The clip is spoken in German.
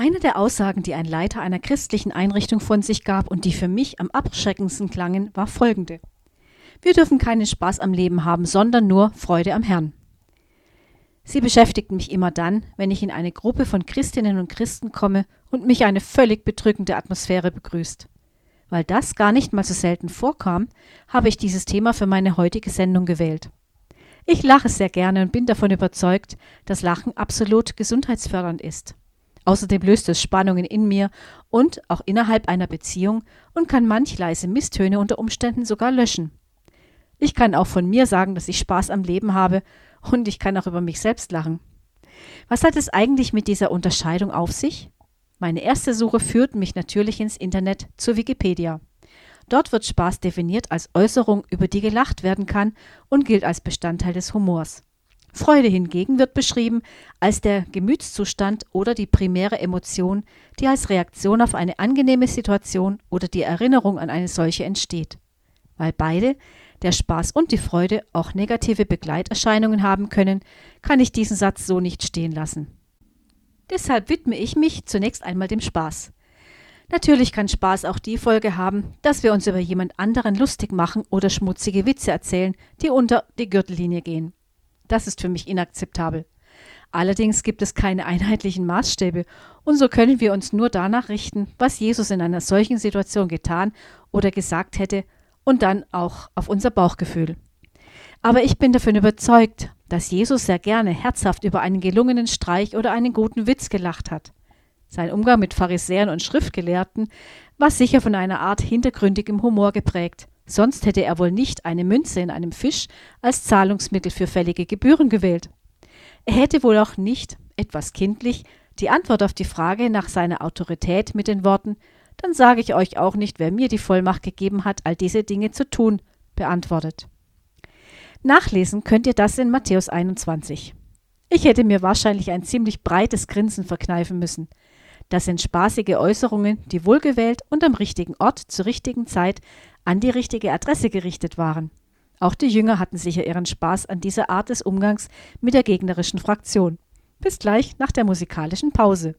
Eine der Aussagen, die ein Leiter einer christlichen Einrichtung von sich gab und die für mich am abschreckendsten klangen, war folgende. Wir dürfen keinen Spaß am Leben haben, sondern nur Freude am Herrn. Sie beschäftigt mich immer dann, wenn ich in eine Gruppe von Christinnen und Christen komme und mich eine völlig bedrückende Atmosphäre begrüßt. Weil das gar nicht mal so selten vorkam, habe ich dieses Thema für meine heutige Sendung gewählt. Ich lache sehr gerne und bin davon überzeugt, dass Lachen absolut gesundheitsfördernd ist. Außerdem löst es Spannungen in mir und auch innerhalb einer Beziehung und kann manch leise Misstöne unter Umständen sogar löschen. Ich kann auch von mir sagen, dass ich Spaß am Leben habe und ich kann auch über mich selbst lachen. Was hat es eigentlich mit dieser Unterscheidung auf sich? Meine erste Suche führt mich natürlich ins Internet zur Wikipedia. Dort wird Spaß definiert als Äußerung, über die gelacht werden kann und gilt als Bestandteil des Humors. Freude hingegen wird beschrieben als der Gemütszustand oder die primäre Emotion, die als Reaktion auf eine angenehme Situation oder die Erinnerung an eine solche entsteht. Weil beide, der Spaß und die Freude, auch negative Begleiterscheinungen haben können, kann ich diesen Satz so nicht stehen lassen. Deshalb widme ich mich zunächst einmal dem Spaß. Natürlich kann Spaß auch die Folge haben, dass wir uns über jemand anderen lustig machen oder schmutzige Witze erzählen, die unter die Gürtellinie gehen. Das ist für mich inakzeptabel. Allerdings gibt es keine einheitlichen Maßstäbe, und so können wir uns nur danach richten, was Jesus in einer solchen Situation getan oder gesagt hätte, und dann auch auf unser Bauchgefühl. Aber ich bin davon überzeugt, dass Jesus sehr gerne herzhaft über einen gelungenen Streich oder einen guten Witz gelacht hat. Sein Umgang mit Pharisäern und Schriftgelehrten war sicher von einer Art hintergründigem Humor geprägt, sonst hätte er wohl nicht eine Münze in einem Fisch als Zahlungsmittel für fällige Gebühren gewählt. Er hätte wohl auch nicht, etwas kindlich, die Antwort auf die Frage nach seiner Autorität mit den Worten Dann sage ich euch auch nicht, wer mir die Vollmacht gegeben hat, all diese Dinge zu tun, beantwortet. Nachlesen könnt ihr das in Matthäus 21. Ich hätte mir wahrscheinlich ein ziemlich breites Grinsen verkneifen müssen. Das sind spaßige Äußerungen, die wohlgewählt und am richtigen Ort zur richtigen Zeit an die richtige Adresse gerichtet waren. Auch die Jünger hatten sicher ihren Spaß an dieser Art des Umgangs mit der gegnerischen Fraktion. Bis gleich nach der musikalischen Pause.